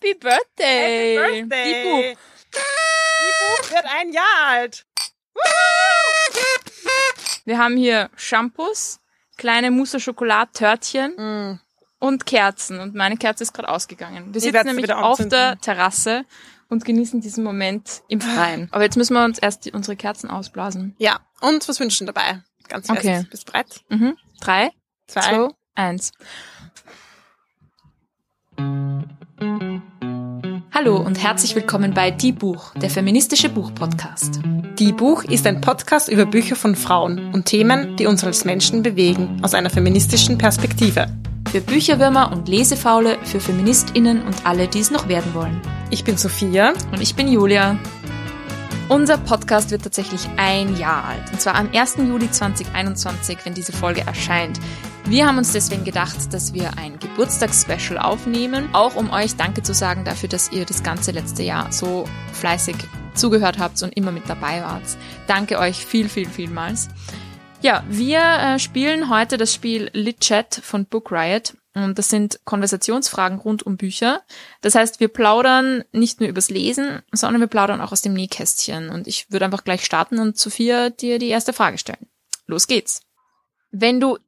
Happy Birthday! Happy Birthday! Die Buch. Die Buch wird ein Jahr alt. Wir haben hier Shampoos, kleine Mousse Schokolade Törtchen Mm. und Kerzen. Und meine Kerze ist gerade ausgegangen. Wir sitzen nämlich auf der Terrasse und genießen diesen Moment im Freien. Aber jetzt müssen wir uns erst die, unsere Kerzen ausblasen. Ja, und was wünschen dabei? Ganz fest. Okay. Bist bereit? Mhm. Drei, Zwei. zwei, eins. Hallo und herzlich willkommen bei Die Buch, der feministische Buchpodcast. Die Buch ist ein Podcast über Bücher von Frauen und Themen, die uns als Menschen bewegen, aus einer feministischen Perspektive. Für Bücherwürmer und Lesefaule, für FeministInnen und alle, die es noch werden wollen. Ich bin Sophia. Und ich bin Julia. Unser Podcast wird tatsächlich ein Jahr alt. Und zwar am 1. Juli 2021, wenn diese Folge erscheint. Wir haben uns deswegen gedacht, dass wir ein Geburtstagsspecial aufnehmen, auch um euch Danke zu sagen dafür, dass ihr das ganze letzte Jahr so fleißig zugehört habt und immer mit dabei wart. Danke euch viel, viel, vielmals. Ja, wir äh, spielen heute das Spiel Lit Chat von Book Riot. Und das sind Konversationsfragen rund um Bücher. Das heißt, wir plaudern nicht nur übers Lesen, sondern wir plaudern auch aus dem Nähkästchen. Und ich würde einfach gleich starten und Sophia dir die erste Frage stellen. Los geht's. Wenn du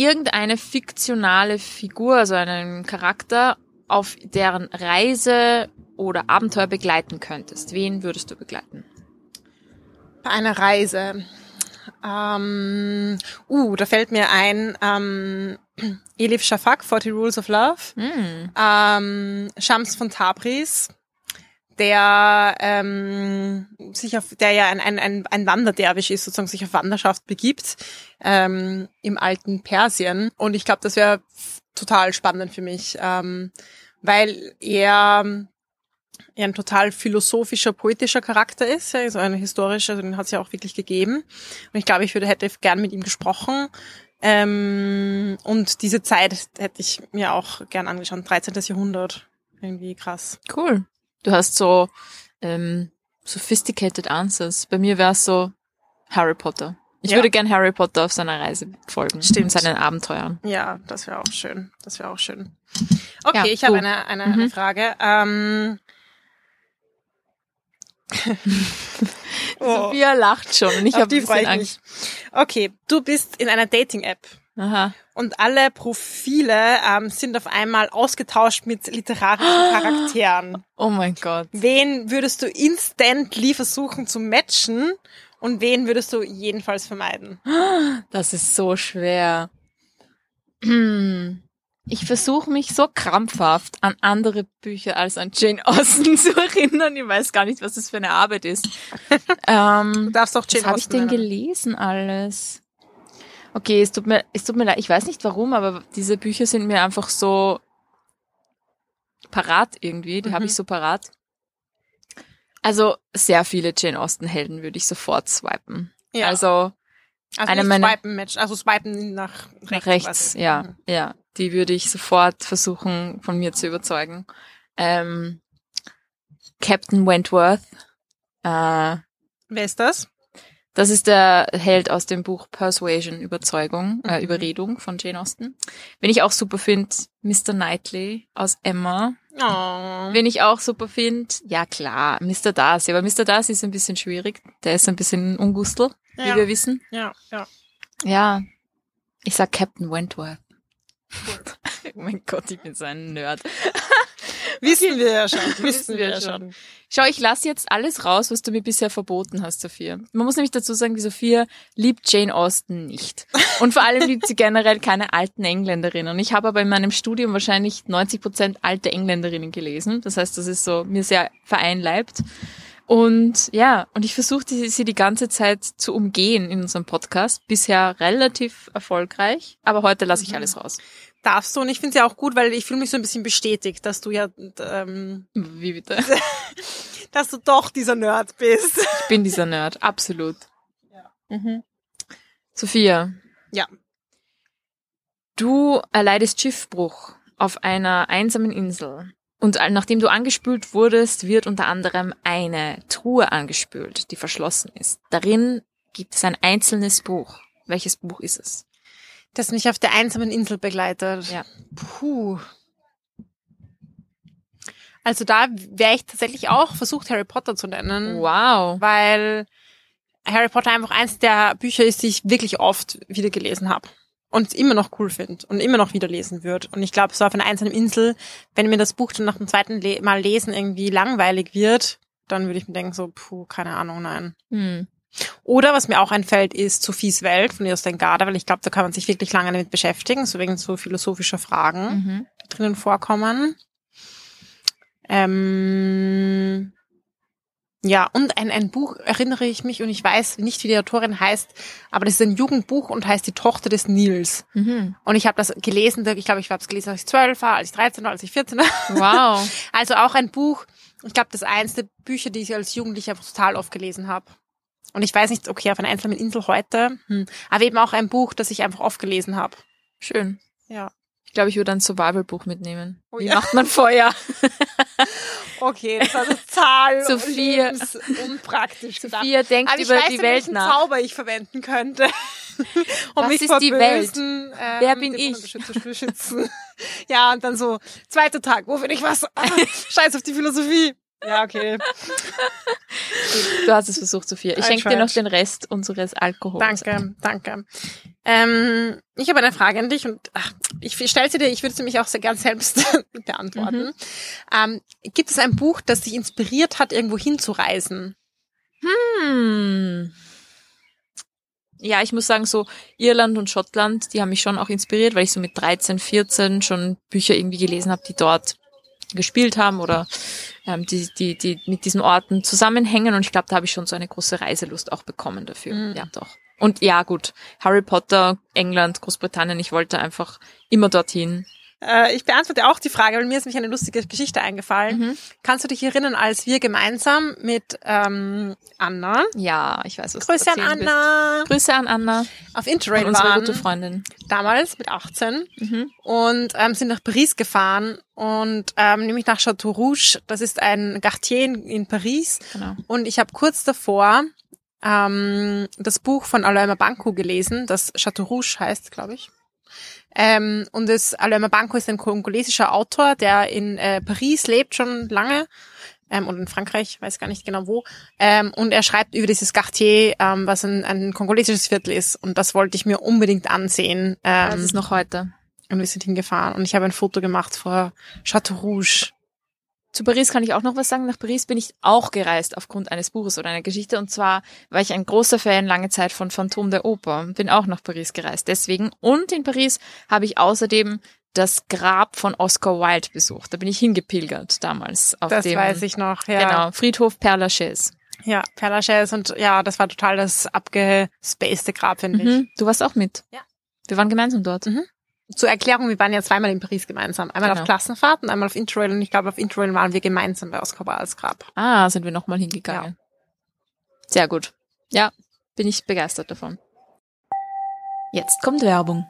irgendeine fiktionale Figur, also einen Charakter, auf deren Reise oder Abenteuer begleiten könntest, wen würdest du begleiten? Bei einer Reise. Ähm, uh, da fällt mir ein, ähm, Elif Shafak, 40 Rules of Love. Hm. ähm, Shams von Tabriz, der ähm, sich auf, der ja ein, ein, ein, ein Wanderderwisch ist, sozusagen sich auf Wanderschaft begibt ähm, im alten Persien. Und ich glaube, das wäre total spannend für mich, ähm, weil er er ein total philosophischer, poetischer Charakter ist, ja, so ein historischer, also den hat es ja auch wirklich gegeben. Und ich glaube, ich würde hätte gern mit ihm gesprochen. Ähm, und diese Zeit hätte ich mir auch gern angeschaut. 13. Jahrhundert. Irgendwie krass. Cool. Du hast so ähm, sophisticated answers. Bei mir wäre es so Harry Potter. Ich Ja. würde gern Harry Potter auf seiner Reise folgen. Stimmt. Seinen Abenteuern. Ja, das wäre auch schön. Das wäre auch schön. Okay, Ja, ich habe eine, eine, Mhm. eine Frage. Ähm, oh, Sophia lacht schon und ich habe die ich mich. Okay, du bist in einer Dating-App. Aha. Und alle Profile ähm, sind auf einmal ausgetauscht mit literarischen Charakteren. Oh mein Gott. Wen würdest du instantly versuchen zu matchen und wen würdest du jedenfalls vermeiden? Das ist so schwer. Hm. Ich versuche mich so krampfhaft an andere Bücher als an Jane Austen zu erinnern. Ich weiß gar nicht, was das für eine Arbeit ist. ähm, Du darfst auch Was Jane habe ich Austen denn nennen. gelesen alles? Okay, es tut mir, es tut mir leid. Ich weiß nicht warum, aber diese Bücher sind mir einfach so parat irgendwie. Die Mhm. habe ich so parat. Also sehr viele Jane Austen Helden würde ich sofort swipen. Ja. Also also eine meiner- swipen matchen, also swipen nach rechts. nach rechts, ja, Mhm. ja. Die würde ich sofort versuchen, von mir zu überzeugen. Ähm, Captain Wentworth. Äh, Wer ist das? Das ist der Held aus dem Buch Persuasion, Überzeugung, äh, Mhm. Überredung von Jane Austen. Wen ich auch super finde, Mr. Knightley aus Emma. Oh. Wen ich auch super finde, ja klar, Mr. Darcy. Aber Mr. Darcy ist ein bisschen schwierig. Der ist ein bisschen ungustel, wie Ja. wir wissen. Ja, ja. Ja, ich sag Captain Wentworth. oh mein Gott, ich bin so ein Nerd. Wissen wir ja schon. Wissen wir ja schon. Schau, ich lasse jetzt alles raus, was du mir bisher verboten hast, Sophia. Man muss nämlich dazu sagen, die Sophia liebt Jane Austen nicht. Und vor allem liebt sie generell keine alten Engländerinnen. Ich habe aber in meinem Studium wahrscheinlich 90 Prozent alte Engländerinnen gelesen. Das heißt, das ist so mir sehr vereinleibt. Und ja, und ich versuche sie die ganze Zeit zu umgehen in unserem Podcast. Bisher relativ erfolgreich, aber heute lasse ich Mhm. alles raus. Darfst du und ich finde es ja auch gut, weil ich fühle mich so ein bisschen bestätigt, dass du ja, ähm, Wie bitte? dass du doch dieser Nerd bist. Ich bin dieser Nerd, absolut. Ja. Mhm. Sophia. Ja. Du erleidest Schiffbruch auf einer einsamen Insel. Und nachdem du angespült wurdest, wird unter anderem eine Truhe angespült, die verschlossen ist. Darin gibt es ein einzelnes Buch. Welches Buch ist es? Das mich auf der einsamen Insel begleitet. Ja. Puh. Also da wäre ich tatsächlich auch versucht, Harry Potter zu nennen. Wow. Weil Harry Potter einfach eins der Bücher ist, die ich wirklich oft wieder gelesen habe. Und immer noch cool finde und immer noch wieder lesen würde. Und ich glaube, so auf einer einzelnen Insel, wenn mir das Buch dann nach dem zweiten Le Mal lesen irgendwie langweilig wird, dann würde ich mir denken, so, puh, keine Ahnung, nein. Hm. Oder was mir auch einfällt, ist Sophies Welt von Jostein Garda, weil ich glaube, da kann man sich wirklich lange damit beschäftigen, so wegen so philosophischer Fragen, Mhm. die drinnen vorkommen. Ähm, ja, und ein, ein Buch erinnere ich mich und ich weiß nicht, wie die Autorin heißt, aber das ist ein Jugendbuch und heißt Die Tochter des Nils. Mhm. Und ich habe das gelesen, ich glaube, ich habe es gelesen, als ich zwölf war, als ich 13 war, als ich 14 war. Wow. Also auch ein Buch, ich glaube, das eins der Bücher, die ich als Jugendliche total oft gelesen habe. Und ich weiß nicht, okay, auf einer einsamen Insel heute, hm. aber eben auch ein Buch, das ich einfach oft gelesen habe. Schön. Ja. Ich glaube, ich würde ein Survival-Buch mitnehmen. Oh Wie ja. macht man Feuer? Okay, das war total Sophia. lebens- unpraktisch gedacht. Sophia denkt Aber über weiß, die Welt welchen nach. Zauber ich verwenden könnte. um Was mich ist vor die Welt? bösen, ähm, Wer bin ich? Ja, und dann so, zweiter Tag, wo finde ich was? Scheiß auf die Philosophie. Ja, okay. Du hast es versucht, Sophia. Ich schenke dir noch den Rest unseres Alkohols. Danke, danke. Ähm, ich habe eine Frage an dich und ach, ich stelle sie dir, ich würde sie mich auch sehr gern selbst beantworten. Mhm. Ähm, gibt es ein Buch, das dich inspiriert hat, irgendwo hinzureisen? Hm. Ja, ich muss sagen, so Irland und Schottland, die haben mich schon auch inspiriert, weil ich so mit 13, 14 schon Bücher irgendwie gelesen habe, die dort gespielt haben oder ähm, die, die, die mit diesen Orten zusammenhängen. Und ich glaube, da habe ich schon so eine große Reiselust auch bekommen dafür. Mhm. Ja, doch. Und ja, gut, Harry Potter, England, Großbritannien, ich wollte einfach immer dorthin. Äh, ich beantworte auch die Frage, weil mir ist nämlich eine lustige Geschichte eingefallen. Mhm. Kannst du dich erinnern, als wir gemeinsam mit ähm, Anna, Ja, ich weiß, was Grüße an. Anna, Grüße an Anna, auf Interrail unsere waren, gute Freundin. damals mit 18 Mhm. und ähm, sind nach Paris gefahren und ähm, nämlich nach Château Rouge. Das ist ein Quartier in, in Paris. Genau. Und ich habe kurz davor ähm, das Buch von Alain Mabanco gelesen, das Château Rouge heißt, glaube ich. Ähm, und das Alain Mabanco ist ein kongolesischer Autor, der in äh, Paris lebt schon lange ähm, und in Frankreich, weiß gar nicht genau wo. Ähm, und er schreibt über dieses Quartier, ähm, was ein, ein kongolesisches Viertel ist. Und das wollte ich mir unbedingt ansehen. Das Ähm, ist noch heute. und wir sind hingefahren. Und ich habe ein Foto gemacht vor Château Rouge. Zu Paris kann ich auch noch was sagen. Nach Paris bin ich auch gereist aufgrund eines Buches oder einer Geschichte. Und zwar war ich ein großer Fan lange Zeit von Phantom der Oper. Bin auch nach Paris gereist. Deswegen. Und in Paris habe ich außerdem das Grab von Oscar Wilde besucht. Da bin ich hingepilgert damals. Auf Das dem, weiß ich noch, ja. Genau. Friedhof Père Lachaise. Ja, Père Lachaise und ja, das war total das abgespacede Grab, finde ich. Mhm. Du warst auch mit. Ja. Wir waren gemeinsam dort. Mhm. Zur Erklärung, wir waren ja zweimal in Paris gemeinsam. Einmal Genau. auf Klassenfahrt und einmal auf Interrail und ich glaube, auf Interrail waren wir gemeinsam bei Oscar Wildes Grab. Ah, sind wir nochmal hingegangen. Sehr gut. Ja, bin ich begeistert davon. Jetzt kommt Werbung.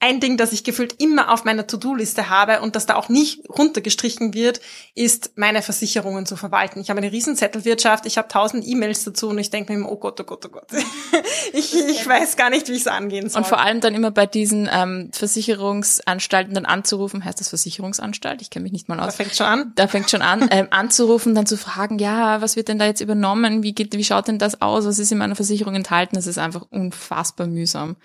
Ein Ding, das ich gefühlt immer auf meiner To-Do-Liste habe und das da auch nicht runtergestrichen wird, ist, meine Versicherungen zu verwalten. Ich habe eine Riesenzettelwirtschaft, ich habe tausend E-Mails dazu und ich denke mir immer, oh Gott, oh Gott, oh Gott. ich, ich weiß gar nicht, wie ich es angehen soll. Und vor allem dann immer bei diesen ähm, Versicherungsanstalten dann anzurufen, heißt das Versicherungsanstalt? Ich kenne mich nicht mal aus. fängt schon an. Da fängt schon an, ähm, anzurufen, dann zu fragen, ja, was wird denn da jetzt übernommen? Wie geht, wie schaut denn das aus? Was ist in meiner Versicherung enthalten? Das ist einfach unfassbar mühsam.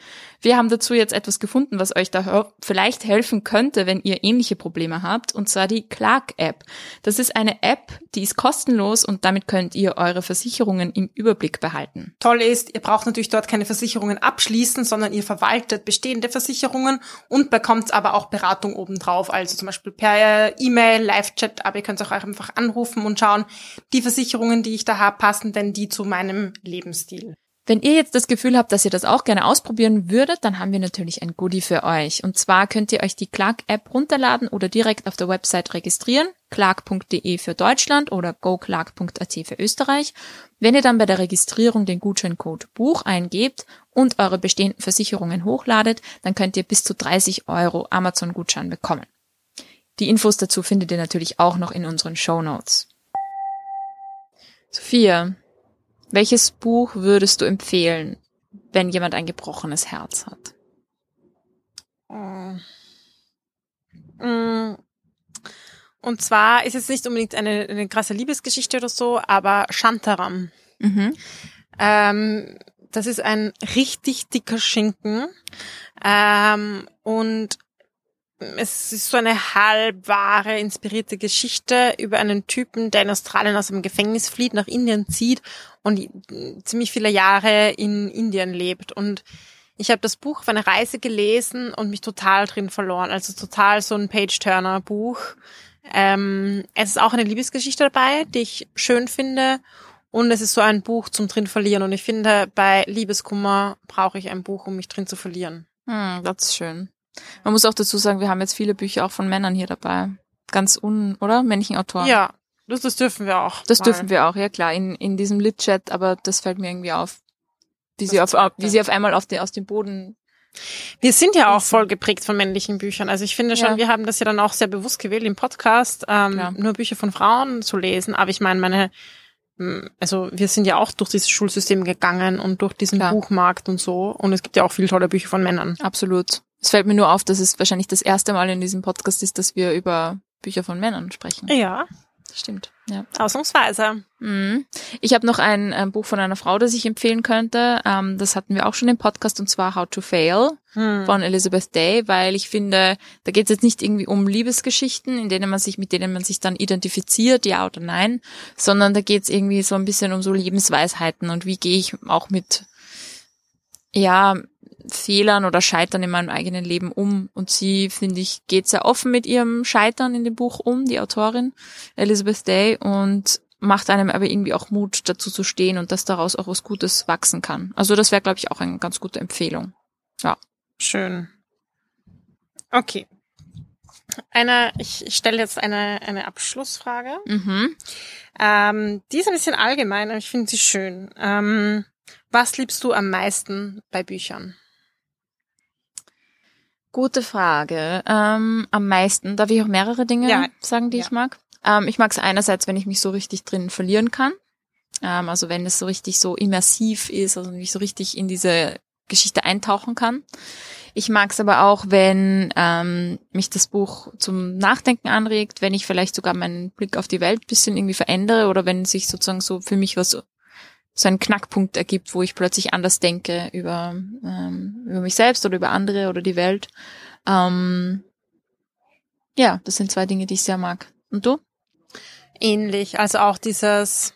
Wir haben dazu jetzt etwas gefunden, was euch da vielleicht helfen könnte, wenn ihr ähnliche Probleme habt, und zwar die Clark-App. Das ist eine App, die ist kostenlos und damit könnt ihr eure Versicherungen im Überblick behalten. Toll ist, ihr braucht natürlich dort keine Versicherungen abschließen, sondern ihr verwaltet bestehende Versicherungen und bekommt aber auch Beratung obendrauf. Also zum Beispiel per E-Mail, Live-Chat, aber ihr könnt auch einfach anrufen und schauen, die Versicherungen, die ich da habe, passen denn die zu meinem Lebensstil. Wenn ihr jetzt das Gefühl habt, dass ihr das auch gerne ausprobieren würdet, dann haben wir natürlich ein Goodie für euch. Und zwar könnt ihr euch die Clark-App runterladen oder direkt auf der Website registrieren, clark.de für Deutschland oder goclark.at für Österreich. Wenn ihr dann bei der Registrierung den Gutscheincode Buch eingebt und eure bestehenden Versicherungen hochladet, dann könnt ihr bis zu 30 Euro Amazon-Gutschein bekommen. Die Infos dazu findet ihr natürlich auch noch in unseren Show Notes. Sophia, welches Buch würdest du empfehlen, wenn jemand ein gebrochenes Herz hat? Mm. Mm. Und zwar ist es nicht unbedingt eine, eine krasse Liebesgeschichte oder so, aber Shantaram. Mhm. Ähm, das ist ein richtig dicker Schinken. Ähm, und es ist so eine halbwahre, inspirierte Geschichte über einen Typen, der in Australien aus dem Gefängnis flieht, nach Indien zieht und ziemlich viele Jahre in Indien lebt. Und ich habe das Buch auf einer Reise gelesen und mich total drin verloren. Also total so ein Page-Turner-Buch. Ähm, es ist auch eine Liebesgeschichte dabei, die ich schön finde. Und es ist so ein Buch zum drin verlieren. Und ich finde, bei Liebeskummer brauche ich ein Buch, um mich drin zu verlieren. Hm, das ist schön. Man muss auch dazu sagen, wir haben jetzt viele Bücher auch von Männern hier dabei. Ganz un, oder? Männlichen Autoren. Ja, das, das dürfen wir auch. Das mal. dürfen wir auch, ja klar, in, in diesem Lit-Chat, aber das fällt mir irgendwie auf. Wie sie auf, wie sie auf einmal auf den, aus dem Boden wir sind ja auch voll geprägt von männlichen Büchern. Also ich finde schon, ja. wir haben das ja dann auch sehr bewusst gewählt im Podcast, ähm, ja. nur Bücher von Frauen zu lesen. Aber ich meine, meine hm, also wir sind ja auch durch dieses Schulsystem gegangen und durch diesen Klar. Buchmarkt und so. Und es gibt ja auch viele tolle Bücher von Männern. Absolut. Es fällt mir nur auf, dass es wahrscheinlich das erste Mal in diesem Podcast ist, dass wir über Bücher von Männern sprechen. Ja. Stimmt. Ja. Ausnahmsweise. Mhm. Ich habe noch ein, ein, Buch von einer Frau, das ich empfehlen könnte. Ähm, das hatten wir auch schon im Podcast und zwar How to Fail hm. von Elizabeth Day, weil ich finde, da geht es jetzt nicht irgendwie um Liebesgeschichten, in denen man sich, mit denen man sich dann identifiziert, ja oder nein, sondern da geht es irgendwie so ein bisschen um so Lebensweisheiten und wie gehe ich auch mit ja, Fehlern oder Scheitern in meinem eigenen Leben um. Und sie, finde ich, geht sehr offen mit ihrem Scheitern in dem Buch um, die Autorin Elizabeth Day, und macht einem aber irgendwie auch Mut, dazu zu stehen und dass daraus auch was Gutes wachsen kann. Also das wäre, glaube ich, auch eine ganz gute Empfehlung. Ja. Schön. Okay. Eine, ich, ich stelle jetzt eine, eine Abschlussfrage. Mhm. Ähm, die ist ein bisschen allgemein, aber ich finde sie schön. Ähm, was liebst du am meisten bei Büchern? Gute Frage. Ähm, am meisten, darf ich auch mehrere Dinge ja. sagen, die ja. ich mag? Ähm, ich mag es einerseits, wenn ich mich so richtig drin verlieren kann. Ähm, also wenn es so richtig so immersiv ist, also wenn ich so richtig in diese Geschichte eintauchen kann. Ich mag es aber auch, wenn ähm, mich das Buch zum Nachdenken anregt, wenn ich vielleicht sogar meinen Blick auf die Welt bisschen irgendwie verändere oder wenn sich sozusagen so für mich was so ein Knackpunkt ergibt, wo ich plötzlich anders denke über, ähm, über mich selbst oder über andere oder die Welt. Ähm, ja, das sind zwei Dinge, die ich sehr mag. Und du? Ähnlich, also auch dieses,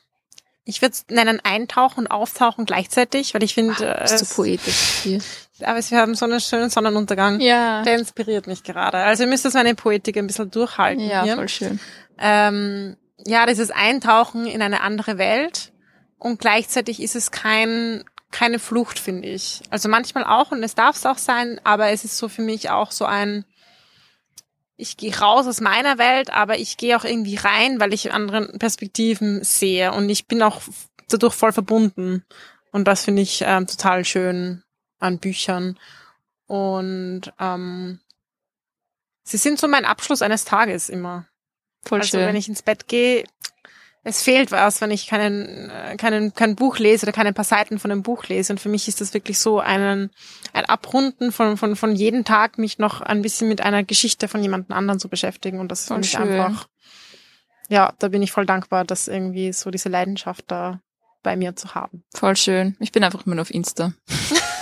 ich würde es nennen, eintauchen und auftauchen gleichzeitig, weil ich finde, es ist so poetisch hier. Aber wir haben so einen schönen Sonnenuntergang. Ja. Der inspiriert mich gerade. Also ihr müsst das meine Poetik ein bisschen durchhalten. Ja, hier. voll schön. Ähm, ja, dieses Eintauchen in eine andere Welt und gleichzeitig ist es kein keine Flucht, finde ich. Also manchmal auch und es darf es auch sein, aber es ist so für mich auch so ein ich gehe raus aus meiner Welt, aber ich gehe auch irgendwie rein, weil ich anderen Perspektiven sehe und ich bin auch dadurch voll verbunden und das finde ich ähm, total schön an Büchern und ähm, sie sind so mein Abschluss eines Tages immer. Voll also schön. wenn ich ins Bett gehe, es fehlt was, wenn ich keinen, äh, keinen, kein Buch lese oder keine paar Seiten von einem Buch lese. Und für mich ist das wirklich so einen, ein Abrunden von, von, von jeden Tag, mich noch ein bisschen mit einer Geschichte von jemandem anderen zu beschäftigen. Und das ist für mich einfach, ja, da bin ich voll dankbar, dass irgendwie so diese Leidenschaft da bei mir zu haben. Voll schön. Ich bin einfach immer nur auf Insta.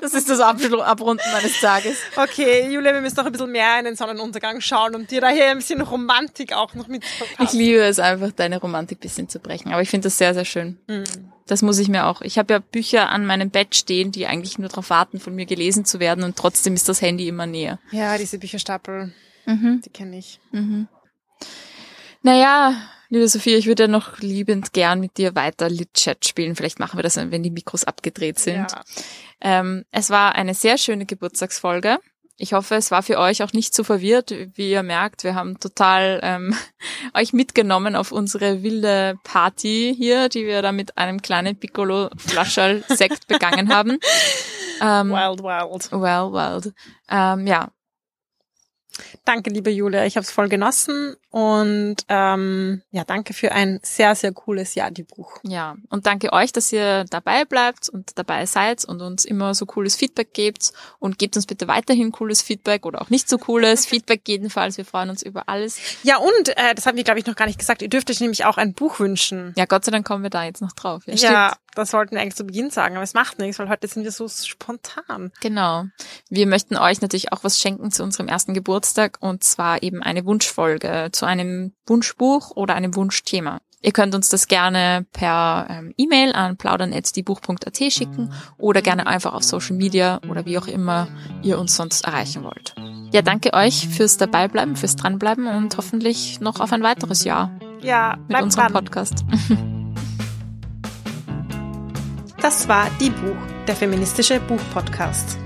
Das ist das Abrunden meines Tages. Okay, Julia, wir müssen noch ein bisschen mehr in den Sonnenuntergang schauen und dir daher ein bisschen Romantik auch noch mit Ich liebe es einfach, deine Romantik bisschen zu brechen. Aber ich finde das sehr, sehr schön. Mhm. Das muss ich mir auch. Ich habe ja Bücher an meinem Bett stehen, die eigentlich nur darauf warten, von mir gelesen zu werden und trotzdem ist das Handy immer näher. Ja, diese Bücherstapel, mhm. die kenne ich. Mhm. Naja, liebe Sophia, ich würde ja noch liebend gern mit dir weiter Lit-Chat spielen. Vielleicht machen wir das, wenn die Mikros abgedreht sind. Ja. Ähm, es war eine sehr schöne Geburtstagsfolge. Ich hoffe, es war für euch auch nicht zu so verwirrt. Wie ihr merkt, wir haben total ähm, euch mitgenommen auf unsere wilde Party hier, die wir da mit einem kleinen Piccolo-Flascherl-Sekt begangen haben. Ähm, wild, wild. Well, wild. Ähm, ja. Danke, liebe Julia. Ich habe es voll genossen und ähm, ja, danke für ein sehr, sehr cooles Jahr, die Buch. Ja, und danke euch, dass ihr dabei bleibt und dabei seid und uns immer so cooles Feedback gebt und gebt uns bitte weiterhin cooles Feedback oder auch nicht so cooles Feedback jedenfalls. Wir freuen uns über alles. Ja, und äh, das haben wir, glaube ich, noch gar nicht gesagt. Ihr dürft euch nämlich auch ein Buch wünschen. Ja, Gott sei Dank kommen wir da jetzt noch drauf. Ja, ja das wollten wir eigentlich zu Beginn sagen, aber es macht nichts, weil heute sind wir so spontan. Genau. Wir möchten euch natürlich auch was schenken zu unserem ersten Geburtstag und zwar eben eine Wunschfolge zu einem Wunschbuch oder einem Wunschthema. Ihr könnt uns das gerne per ähm, E-Mail an plaudern.diebuch.at schicken oder gerne einfach auf Social Media oder wie auch immer ihr uns sonst erreichen wollt. Ja, danke euch fürs Dabeibleiben, fürs Dranbleiben und hoffentlich noch auf ein weiteres Jahr. Ja, mit unserem dran. Podcast. Das war Die Buch, der feministische Buchpodcast.